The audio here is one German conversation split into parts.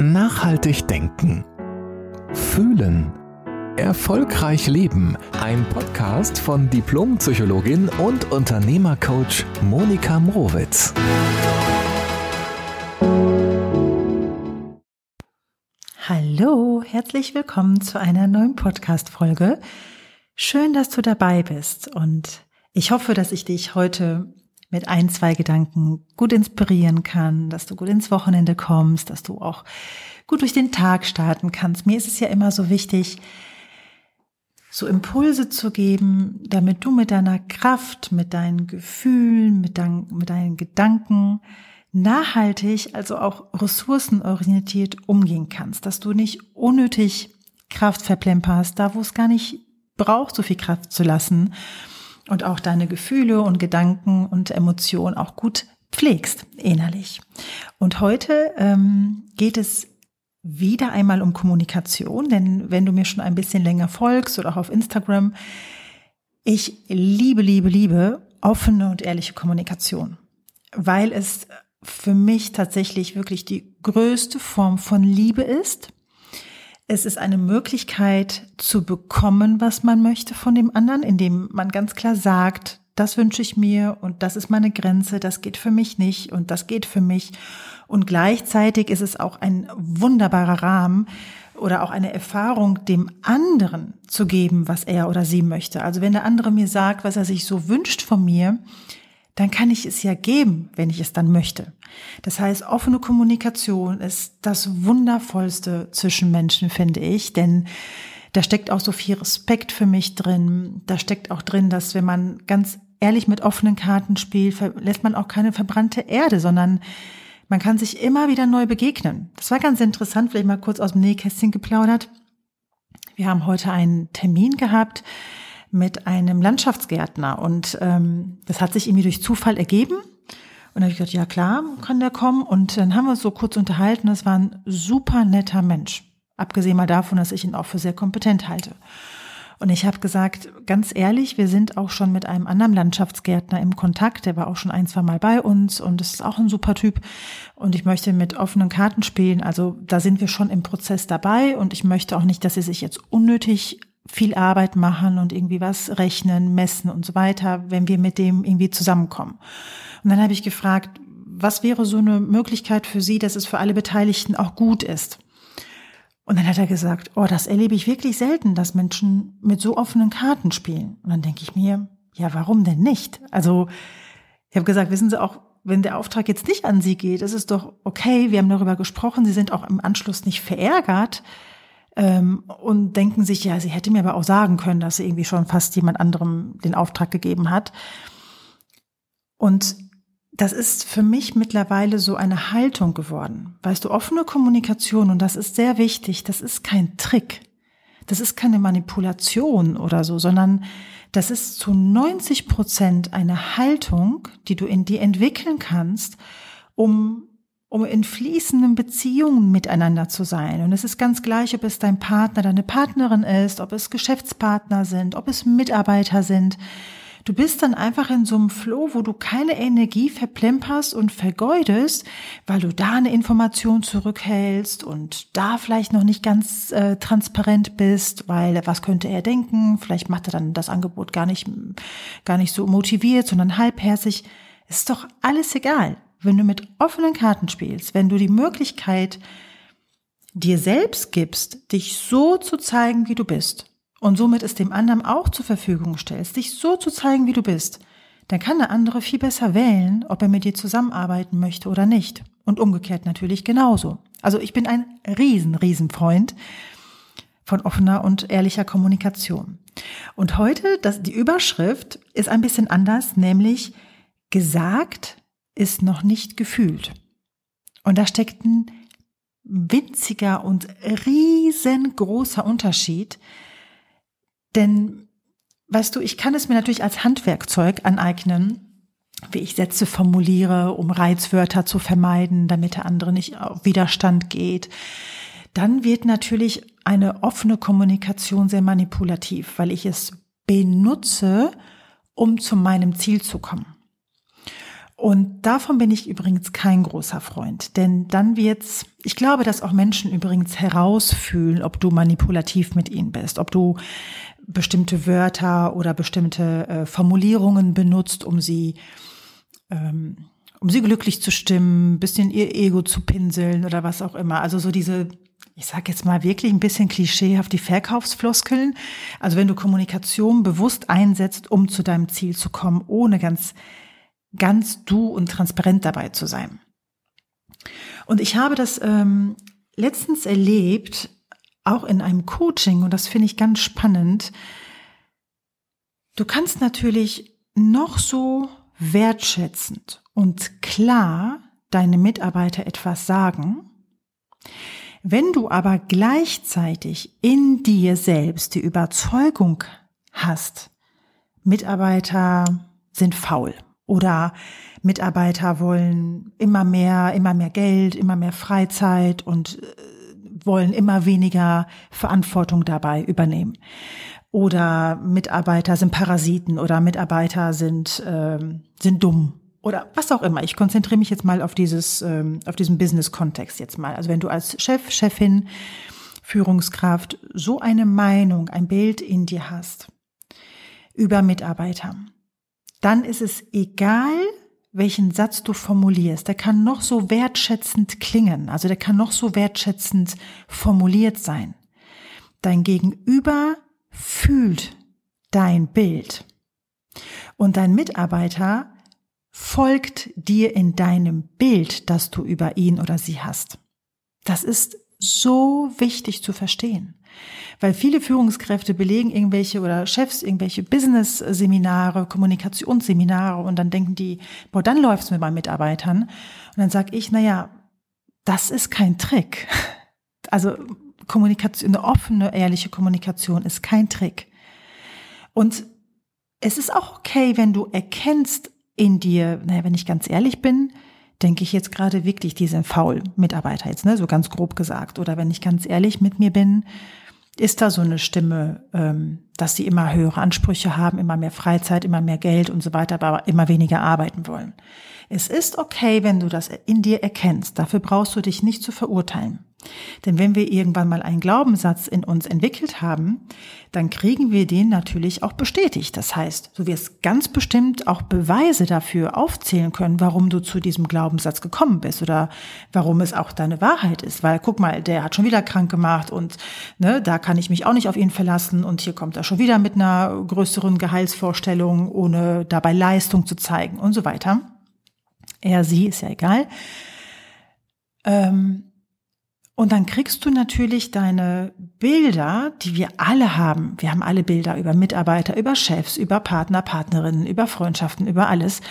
Nachhaltig denken. Fühlen. Erfolgreich leben. Ein Podcast von Diplompsychologin und Unternehmercoach Monika Mrowitz. Hallo, herzlich willkommen zu einer neuen Podcast-Folge. Schön, dass du dabei bist und ich hoffe, dass ich dich heute mit ein, zwei Gedanken gut inspirieren kann, dass du gut ins Wochenende kommst, dass du auch gut durch den Tag starten kannst. Mir ist es ja immer so wichtig, so Impulse zu geben, damit du mit deiner Kraft, mit deinen Gefühlen, mit, dein, mit deinen Gedanken nachhaltig, also auch ressourcenorientiert umgehen kannst, dass du nicht unnötig Kraft verplemperst, da wo es gar nicht braucht, so viel Kraft zu lassen und auch deine Gefühle und Gedanken und Emotionen auch gut pflegst innerlich. Und heute ähm, geht es wieder einmal um Kommunikation, denn wenn du mir schon ein bisschen länger folgst oder auch auf Instagram, ich liebe, liebe, liebe offene und ehrliche Kommunikation, weil es für mich tatsächlich wirklich die größte Form von Liebe ist es ist eine Möglichkeit zu bekommen, was man möchte von dem anderen, indem man ganz klar sagt, das wünsche ich mir und das ist meine Grenze, das geht für mich nicht und das geht für mich. Und gleichzeitig ist es auch ein wunderbarer Rahmen oder auch eine Erfahrung, dem anderen zu geben, was er oder sie möchte. Also wenn der andere mir sagt, was er sich so wünscht von mir, dann kann ich es ja geben, wenn ich es dann möchte. Das heißt, offene Kommunikation ist das Wundervollste zwischen Menschen, finde ich, denn da steckt auch so viel Respekt für mich drin. Da steckt auch drin, dass wenn man ganz ehrlich mit offenen Karten spielt, lässt man auch keine verbrannte Erde, sondern man kann sich immer wieder neu begegnen. Das war ganz interessant, vielleicht mal kurz aus dem Nähkästchen geplaudert. Wir haben heute einen Termin gehabt mit einem Landschaftsgärtner und ähm, das hat sich irgendwie durch Zufall ergeben. Und dann habe ich gesagt, ja klar, kann der kommen. Und dann haben wir uns so kurz unterhalten. Das war ein super netter Mensch. Abgesehen mal davon, dass ich ihn auch für sehr kompetent halte. Und ich habe gesagt, ganz ehrlich, wir sind auch schon mit einem anderen Landschaftsgärtner im Kontakt. Der war auch schon ein, zwei Mal bei uns und ist auch ein super Typ. Und ich möchte mit offenen Karten spielen. Also da sind wir schon im Prozess dabei. Und ich möchte auch nicht, dass sie sich jetzt unnötig viel Arbeit machen und irgendwie was rechnen, messen und so weiter, wenn wir mit dem irgendwie zusammenkommen. Und dann habe ich gefragt, was wäre so eine Möglichkeit für Sie, dass es für alle Beteiligten auch gut ist? Und dann hat er gesagt, oh, das erlebe ich wirklich selten, dass Menschen mit so offenen Karten spielen. Und dann denke ich mir, ja, warum denn nicht? Also, ich habe gesagt, wissen Sie auch, wenn der Auftrag jetzt nicht an Sie geht, ist es doch okay, wir haben darüber gesprochen, Sie sind auch im Anschluss nicht verärgert ähm, und denken sich, ja, sie hätte mir aber auch sagen können, dass sie irgendwie schon fast jemand anderem den Auftrag gegeben hat. Und das ist für mich mittlerweile so eine Haltung geworden. Weißt du, offene Kommunikation, und das ist sehr wichtig, das ist kein Trick. Das ist keine Manipulation oder so, sondern das ist zu 90 Prozent eine Haltung, die du in dir entwickeln kannst, um um in fließenden Beziehungen miteinander zu sein. Und es ist ganz gleich, ob es dein Partner, deine Partnerin ist, ob es Geschäftspartner sind, ob es Mitarbeiter sind. Du bist dann einfach in so einem Flow, wo du keine Energie verplemperst und vergeudest, weil du da eine Information zurückhältst und da vielleicht noch nicht ganz äh, transparent bist, weil was könnte er denken? Vielleicht macht er dann das Angebot gar nicht, gar nicht so motiviert, sondern halbherzig. ist doch alles egal wenn du mit offenen Karten spielst, wenn du die Möglichkeit dir selbst gibst, dich so zu zeigen, wie du bist und somit es dem anderen auch zur Verfügung stellst, dich so zu zeigen, wie du bist, dann kann der andere viel besser wählen, ob er mit dir zusammenarbeiten möchte oder nicht. Und umgekehrt natürlich genauso. Also ich bin ein riesen, riesen Freund von offener und ehrlicher Kommunikation. Und heute, das, die Überschrift ist ein bisschen anders, nämlich gesagt ist noch nicht gefühlt. Und da steckt ein winziger und riesengroßer Unterschied. Denn, weißt du, ich kann es mir natürlich als Handwerkzeug aneignen, wie ich Sätze formuliere, um Reizwörter zu vermeiden, damit der andere nicht auf Widerstand geht. Dann wird natürlich eine offene Kommunikation sehr manipulativ, weil ich es benutze, um zu meinem Ziel zu kommen. Und davon bin ich übrigens kein großer Freund, denn dann wird's, ich glaube, dass auch Menschen übrigens herausfühlen, ob du manipulativ mit ihnen bist, ob du bestimmte Wörter oder bestimmte äh, Formulierungen benutzt, um sie ähm, um sie glücklich zu stimmen, bisschen ihr Ego zu pinseln oder was auch immer. Also so diese, ich sage jetzt mal wirklich ein bisschen klischeehaft die Verkaufsfloskeln. Also wenn du Kommunikation bewusst einsetzt, um zu deinem Ziel zu kommen, ohne ganz, ganz du und transparent dabei zu sein. Und ich habe das ähm, letztens erlebt, auch in einem Coaching, und das finde ich ganz spannend. Du kannst natürlich noch so wertschätzend und klar deine Mitarbeiter etwas sagen, wenn du aber gleichzeitig in dir selbst die Überzeugung hast, Mitarbeiter sind faul oder Mitarbeiter wollen immer mehr, immer mehr Geld, immer mehr Freizeit und äh, wollen immer weniger Verantwortung dabei übernehmen. Oder Mitarbeiter sind Parasiten oder Mitarbeiter sind, ähm, sind dumm oder was auch immer. Ich konzentriere mich jetzt mal auf dieses, ähm, auf diesen Business-Kontext jetzt mal. Also wenn du als Chef, Chefin, Führungskraft so eine Meinung, ein Bild in dir hast über Mitarbeiter, dann ist es egal, welchen Satz du formulierst. Der kann noch so wertschätzend klingen, also der kann noch so wertschätzend formuliert sein. Dein Gegenüber fühlt dein Bild. Und dein Mitarbeiter folgt dir in deinem Bild, das du über ihn oder sie hast. Das ist so wichtig zu verstehen. Weil viele Führungskräfte belegen irgendwelche oder Chefs irgendwelche Business-Seminare, Kommunikationsseminare und dann denken die, boah, dann läuft's mit meinen Mitarbeitern. Und dann sage ich, na ja, das ist kein Trick. Also Kommunikation, eine offene, ehrliche Kommunikation ist kein Trick. Und es ist auch okay, wenn du erkennst, in dir, naja, wenn ich ganz ehrlich bin, denke ich jetzt gerade wirklich, die sind faul, Mitarbeiter jetzt, ne, so ganz grob gesagt. Oder wenn ich ganz ehrlich mit mir bin, ist da so eine Stimme, ähm, dass sie immer höhere Ansprüche haben, immer mehr Freizeit, immer mehr Geld und so weiter, aber immer weniger arbeiten wollen. Es ist okay, wenn du das in dir erkennst. Dafür brauchst du dich nicht zu verurteilen. Denn wenn wir irgendwann mal einen Glaubenssatz in uns entwickelt haben, dann kriegen wir den natürlich auch bestätigt. Das heißt, du wirst ganz bestimmt auch Beweise dafür aufzählen können, warum du zu diesem Glaubenssatz gekommen bist oder warum es auch deine Wahrheit ist. Weil guck mal, der hat schon wieder krank gemacht und ne, da kann ich mich auch nicht auf ihn verlassen und hier kommt er schon wieder mit einer größeren Gehaltsvorstellung, ohne dabei Leistung zu zeigen und so weiter. Er, sie, ist ja egal. Ähm, und dann kriegst du natürlich deine Bilder, die wir alle haben. Wir haben alle Bilder über Mitarbeiter, über Chefs, über Partner, Partnerinnen, über Freundschaften, über alles.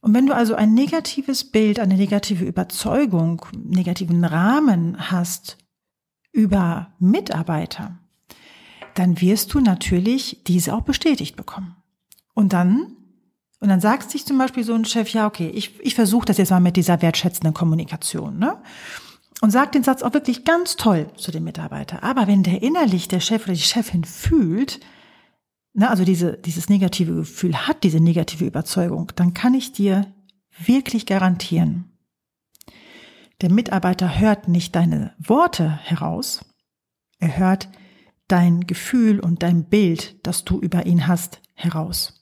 Und wenn du also ein negatives Bild, eine negative Überzeugung, negativen Rahmen hast über Mitarbeiter, dann wirst du natürlich diese auch bestätigt bekommen. Und dann, und dann sagt sich zum Beispiel so ein Chef, ja, okay, ich, ich versuche das jetzt mal mit dieser wertschätzenden Kommunikation, ne? Und sagt den Satz auch wirklich ganz toll zu dem Mitarbeiter. Aber wenn der innerlich der Chef oder die Chefin fühlt, ne, also diese, dieses negative Gefühl hat, diese negative Überzeugung, dann kann ich dir wirklich garantieren, der Mitarbeiter hört nicht deine Worte heraus, er hört dein Gefühl und dein Bild, das du über ihn hast, heraus.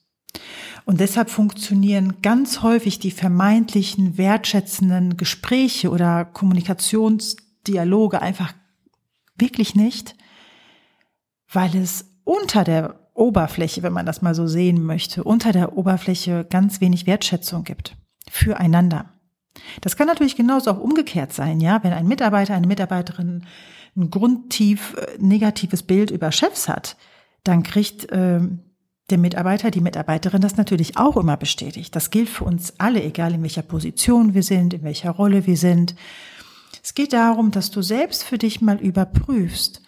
Und deshalb funktionieren ganz häufig die vermeintlichen wertschätzenden Gespräche oder Kommunikationsdialoge einfach wirklich nicht, weil es unter der Oberfläche, wenn man das mal so sehen möchte, unter der Oberfläche ganz wenig Wertschätzung gibt füreinander. Das kann natürlich genauso auch umgekehrt sein, ja, wenn ein Mitarbeiter, eine Mitarbeiterin ein grundtief äh, negatives Bild über Chefs hat, dann kriegt ähm, der Mitarbeiter, die Mitarbeiterin das natürlich auch immer bestätigt. Das gilt für uns alle, egal in welcher Position wir sind, in welcher Rolle wir sind. Es geht darum, dass du selbst für dich mal überprüfst,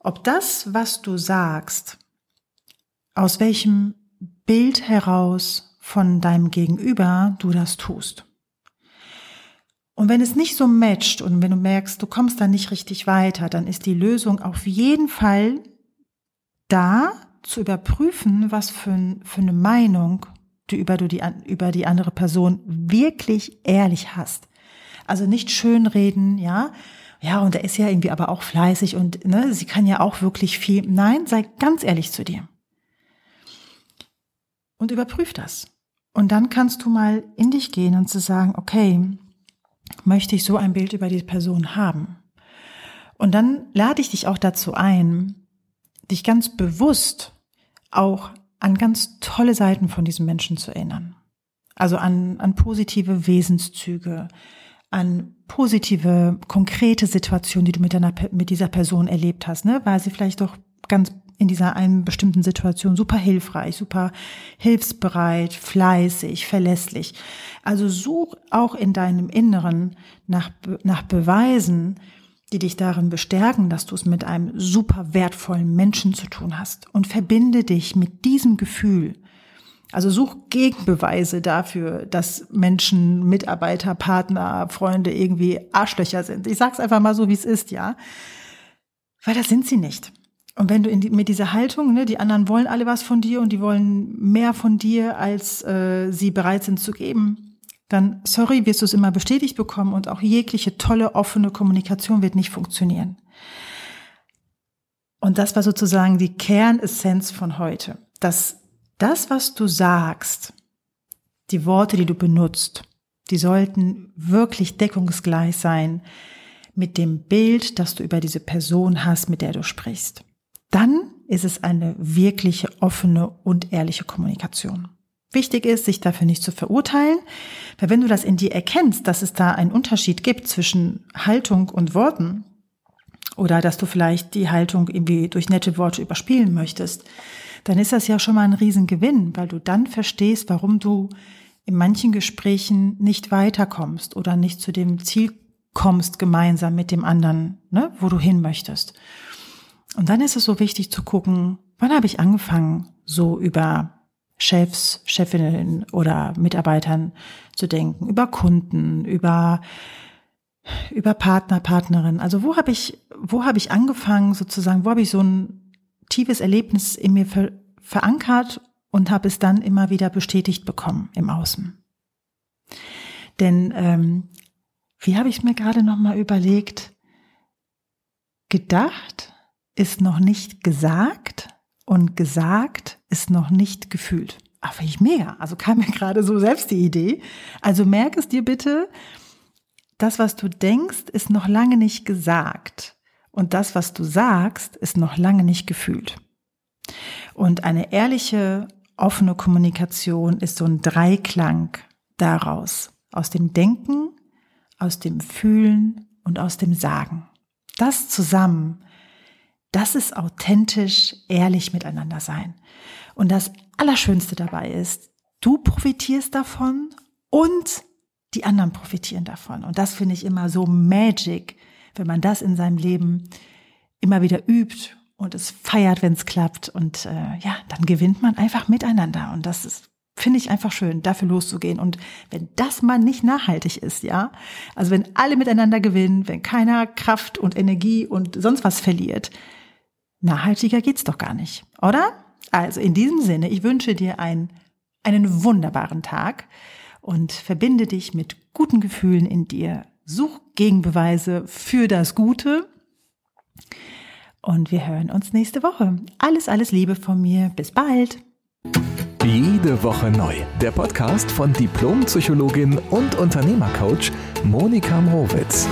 ob das, was du sagst, aus welchem Bild heraus von deinem Gegenüber du das tust. Und wenn es nicht so matcht und wenn du merkst, du kommst da nicht richtig weiter, dann ist die Lösung auf jeden Fall da, zu überprüfen, was für, für eine Meinung du über, du die, über die andere Person wirklich ehrlich hast. Also nicht schönreden, ja. Ja, und er ist ja irgendwie aber auch fleißig und ne, sie kann ja auch wirklich viel. Nein, sei ganz ehrlich zu dir. Und überprüf das. Und dann kannst du mal in dich gehen und zu sagen, okay, möchte ich so ein Bild über die Person haben? Und dann lade ich dich auch dazu ein, dich ganz bewusst auch an ganz tolle Seiten von diesem Menschen zu erinnern. Also an, an positive Wesenszüge, an positive, konkrete Situationen, die du mit, deiner, mit dieser Person erlebt hast, ne? War sie vielleicht doch ganz in dieser einen bestimmten Situation super hilfreich, super hilfsbereit, fleißig, verlässlich. Also such auch in deinem Inneren nach, nach Beweisen, die dich darin bestärken, dass du es mit einem super wertvollen Menschen zu tun hast und verbinde dich mit diesem Gefühl. Also such Gegenbeweise dafür, dass Menschen, Mitarbeiter, Partner, Freunde irgendwie Arschlöcher sind. Ich sag's einfach mal so, wie es ist, ja. Weil das sind sie nicht. Und wenn du die, mit dieser Haltung, ne, die anderen wollen alle was von dir und die wollen mehr von dir, als äh, sie bereit sind zu geben, dann, sorry, wirst du es immer bestätigt bekommen und auch jegliche tolle, offene Kommunikation wird nicht funktionieren. Und das war sozusagen die Kernessenz von heute, dass das, was du sagst, die Worte, die du benutzt, die sollten wirklich deckungsgleich sein mit dem Bild, das du über diese Person hast, mit der du sprichst. Dann ist es eine wirkliche offene und ehrliche Kommunikation. Wichtig ist, sich dafür nicht zu verurteilen, weil wenn du das in dir erkennst, dass es da einen Unterschied gibt zwischen Haltung und Worten oder dass du vielleicht die Haltung irgendwie durch nette Worte überspielen möchtest, dann ist das ja schon mal ein Riesengewinn, weil du dann verstehst, warum du in manchen Gesprächen nicht weiterkommst oder nicht zu dem Ziel kommst gemeinsam mit dem anderen, ne, wo du hin möchtest. Und dann ist es so wichtig zu gucken, wann habe ich angefangen, so über Chefs, Chefinnen oder Mitarbeitern zu denken, über Kunden, über über Partner, Partnerin. Also wo habe ich, wo habe ich angefangen sozusagen, wo habe ich so ein tiefes Erlebnis in mir ver verankert und habe es dann immer wieder bestätigt bekommen im Außen. Denn ähm, wie habe ich mir gerade noch mal überlegt? Gedacht ist noch nicht gesagt und gesagt ist noch nicht gefühlt. Ach, finde ich mega. Also kam mir gerade so selbst die Idee. Also merk es dir bitte, das, was du denkst, ist noch lange nicht gesagt. Und das, was du sagst, ist noch lange nicht gefühlt. Und eine ehrliche, offene Kommunikation ist so ein Dreiklang daraus. Aus dem Denken, aus dem Fühlen und aus dem Sagen. Das zusammen das ist authentisch, ehrlich miteinander sein. Und das Allerschönste dabei ist, du profitierst davon und die anderen profitieren davon. Und das finde ich immer so magic, wenn man das in seinem Leben immer wieder übt und es feiert, wenn es klappt. Und äh, ja, dann gewinnt man einfach miteinander. Und das ist, finde ich einfach schön, dafür loszugehen. Und wenn das mal nicht nachhaltig ist, ja, also wenn alle miteinander gewinnen, wenn keiner Kraft und Energie und sonst was verliert, Nachhaltiger geht's doch gar nicht, oder? Also in diesem Sinne, ich wünsche dir einen, einen wunderbaren Tag und verbinde dich mit guten Gefühlen in dir. Such Gegenbeweise für das Gute. Und wir hören uns nächste Woche. Alles, alles Liebe von mir. Bis bald. Jede Woche neu. Der Podcast von Diplompsychologin und Unternehmercoach Monika Mrowitz.